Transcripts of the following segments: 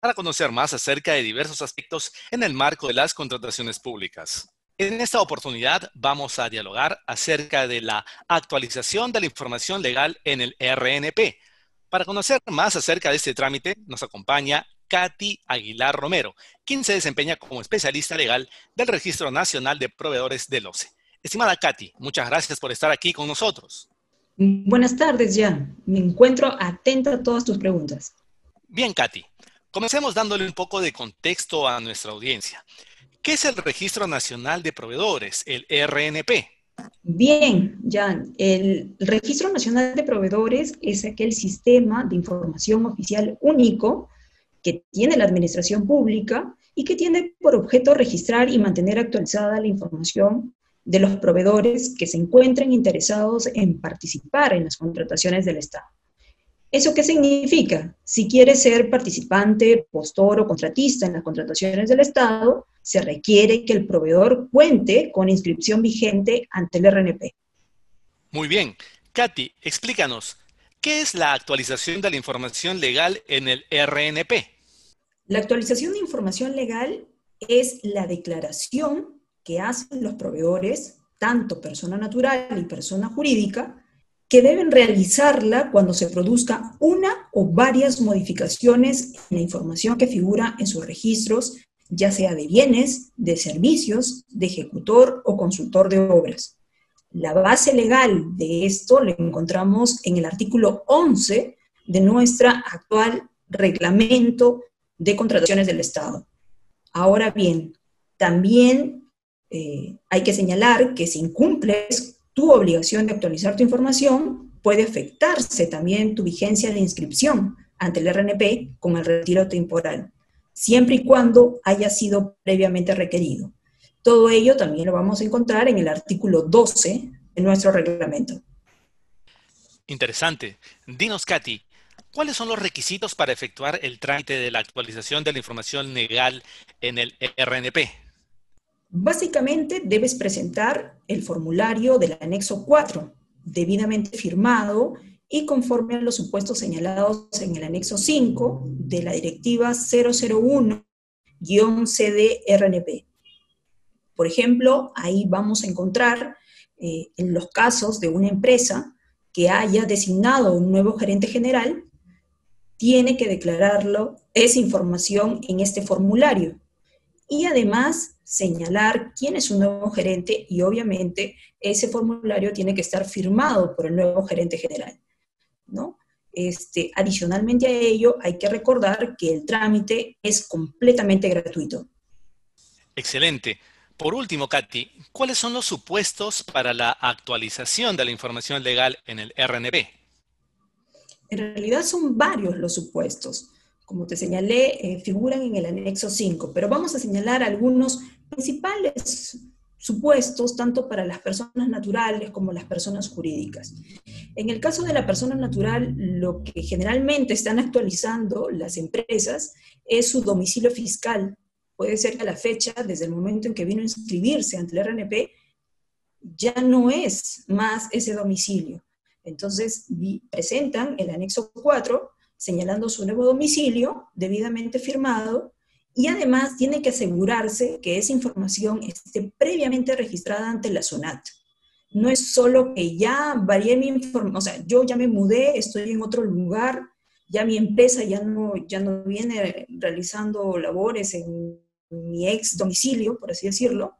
para conocer más acerca de diversos aspectos en el marco de las contrataciones públicas. En esta oportunidad vamos a dialogar acerca de la actualización de la información legal en el RNP. Para conocer más acerca de este trámite, nos acompaña Katy Aguilar Romero, quien se desempeña como especialista legal del Registro Nacional de Proveedores del OCE. Estimada Katy, muchas gracias por estar aquí con nosotros. Buenas tardes, Jan. Me encuentro atenta a todas tus preguntas. Bien, Katy. Comencemos dándole un poco de contexto a nuestra audiencia. ¿Qué es el Registro Nacional de Proveedores, el RNP? Bien, Jan, el Registro Nacional de Proveedores es aquel sistema de información oficial único que tiene la administración pública y que tiene por objeto registrar y mantener actualizada la información de los proveedores que se encuentren interesados en participar en las contrataciones del Estado. ¿Eso qué significa? Si quieres ser participante, postor o contratista en las contrataciones del Estado, se requiere que el proveedor cuente con inscripción vigente ante el RNP. Muy bien. Katy, explícanos, ¿qué es la actualización de la información legal en el RNP? La actualización de información legal es la declaración que hacen los proveedores, tanto persona natural y persona jurídica, que deben realizarla cuando se produzca una o varias modificaciones en la información que figura en sus registros, ya sea de bienes, de servicios, de ejecutor o consultor de obras. La base legal de esto lo encontramos en el artículo 11 de nuestra actual reglamento de contrataciones del Estado. Ahora bien, también eh, hay que señalar que si incumples tu obligación de actualizar tu información puede afectarse también tu vigencia de inscripción ante el RNP con el retiro temporal, siempre y cuando haya sido previamente requerido. Todo ello también lo vamos a encontrar en el artículo 12 de nuestro reglamento. Interesante. Dinos, Katy, ¿cuáles son los requisitos para efectuar el trámite de la actualización de la información legal en el RNP? Básicamente debes presentar el formulario del anexo 4, debidamente firmado y conforme a los supuestos señalados en el anexo 5 de la directiva 001-CDRNP. Por ejemplo, ahí vamos a encontrar eh, en los casos de una empresa que haya designado un nuevo gerente general, tiene que declararlo, esa información en este formulario. Y además señalar quién es su nuevo gerente y obviamente ese formulario tiene que estar firmado por el nuevo gerente general, ¿no? Este, adicionalmente a ello, hay que recordar que el trámite es completamente gratuito. Excelente. Por último, Katy, ¿cuáles son los supuestos para la actualización de la información legal en el RNP? En realidad son varios los supuestos. Como te señalé, eh, figuran en el anexo 5, pero vamos a señalar algunos principales supuestos tanto para las personas naturales como las personas jurídicas. En el caso de la persona natural, lo que generalmente están actualizando las empresas es su domicilio fiscal. Puede ser que a la fecha, desde el momento en que vino a inscribirse ante el RNP, ya no es más ese domicilio. Entonces, presentan el anexo 4 señalando su nuevo domicilio debidamente firmado y además tiene que asegurarse que esa información esté previamente registrada ante la SUNAT. No es solo que ya varié mi información, o sea, yo ya me mudé, estoy en otro lugar, ya mi empresa ya no, ya no viene realizando labores en mi ex domicilio, por así decirlo,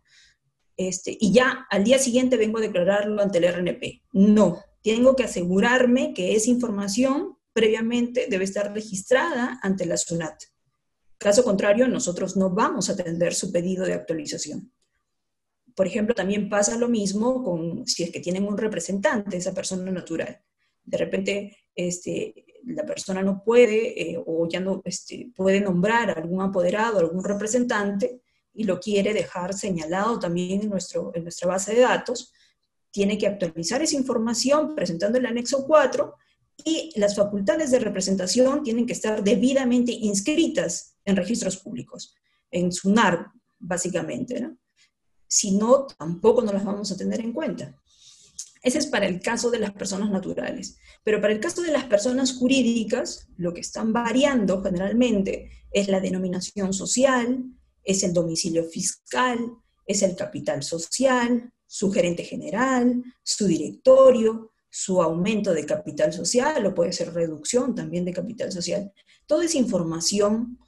este, y ya al día siguiente vengo a declararlo ante el RNP. No, tengo que asegurarme que esa información previamente debe estar registrada ante la SUNAT. Caso contrario, nosotros no vamos a atender su pedido de actualización. Por ejemplo, también pasa lo mismo con si es que tienen un representante, esa persona natural. De repente, este, la persona no puede eh, o ya no este, puede nombrar a algún apoderado, algún representante y lo quiere dejar señalado también en, nuestro, en nuestra base de datos, tiene que actualizar esa información presentando el anexo 4 y las facultades de representación tienen que estar debidamente inscritas en registros públicos, en SUNAR, básicamente. Si no, tampoco nos las vamos a tener en cuenta. Ese es para el caso de las personas naturales. Pero para el caso de las personas jurídicas, lo que están variando generalmente es la denominación social, es el domicilio fiscal, es el capital social, su gerente general, su directorio, su aumento de capital social o puede ser reducción también de capital social. Toda esa información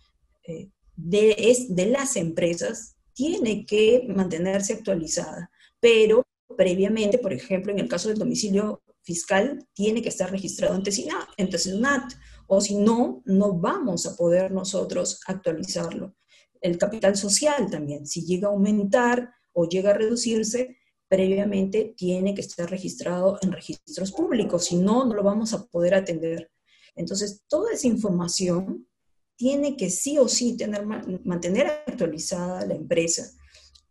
eh, de, las empresas tiene que mantenerse actualizada, pero previamente, por ejemplo, en el caso del domicilio fiscal, tiene que estar registrado ante SUNAT, o si no, no vamos a poder nosotros actualizarlo. El capital social también, si llega a aumentar o llega a reducirse, previamente tiene que estar registrado en registros públicos, si no, no lo vamos a poder atender. Entonces, toda esa información tiene que sí o sí tener, mantener actualizada la empresa.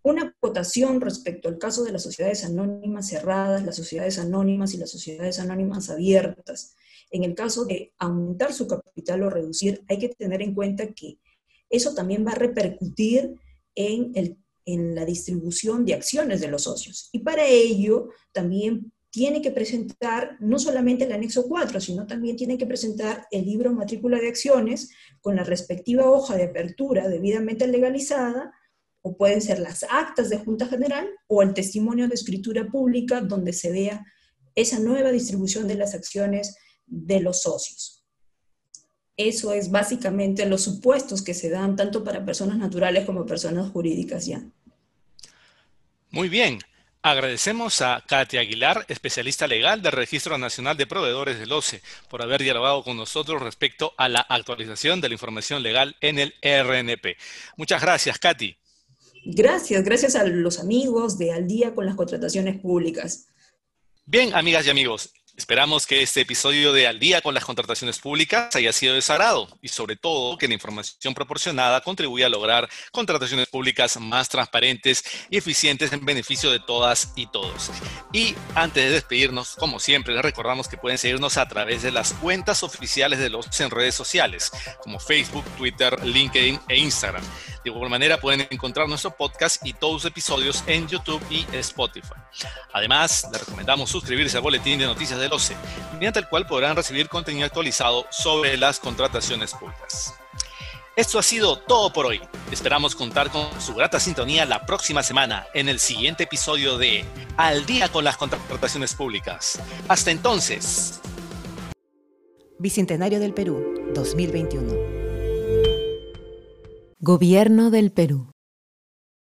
Una acotación respecto al caso de las sociedades anónimas cerradas, las sociedades anónimas y las sociedades anónimas abiertas. En el caso de aumentar su capital o reducir, hay que tener en cuenta que eso también va a repercutir en el en la distribución de acciones de los socios. Y para ello también tiene que presentar no solamente el anexo 4, sino también tiene que presentar el libro matrícula de acciones con la respectiva hoja de apertura debidamente legalizada, o pueden ser las actas de Junta General o el testimonio de escritura pública donde se vea esa nueva distribución de las acciones de los socios. Eso es básicamente los supuestos que se dan tanto para personas naturales como personas jurídicas ya. Muy bien. Agradecemos a Katia Aguilar, especialista legal del Registro Nacional de Proveedores del OCE, por haber dialogado con nosotros respecto a la actualización de la información legal en el RNP. Muchas gracias, Katy. Gracias, gracias a los amigos de Al día con las contrataciones públicas. Bien, amigas y amigos, Esperamos que este episodio de Al día con las contrataciones públicas haya sido de sagrado y sobre todo que la información proporcionada contribuya a lograr contrataciones públicas más transparentes y eficientes en beneficio de todas y todos. Y antes de despedirnos, como siempre, les recordamos que pueden seguirnos a través de las cuentas oficiales de los en redes sociales, como Facebook, Twitter, LinkedIn e Instagram. De igual manera pueden encontrar nuestro podcast y todos los episodios en YouTube y Spotify. Además, les recomendamos suscribirse al boletín de noticias del OCE, mediante el cual podrán recibir contenido actualizado sobre las contrataciones públicas. Esto ha sido todo por hoy. Esperamos contar con su grata sintonía la próxima semana en el siguiente episodio de Al día con las contrataciones públicas. Hasta entonces. Bicentenario del Perú, 2021. Gobierno del Perú.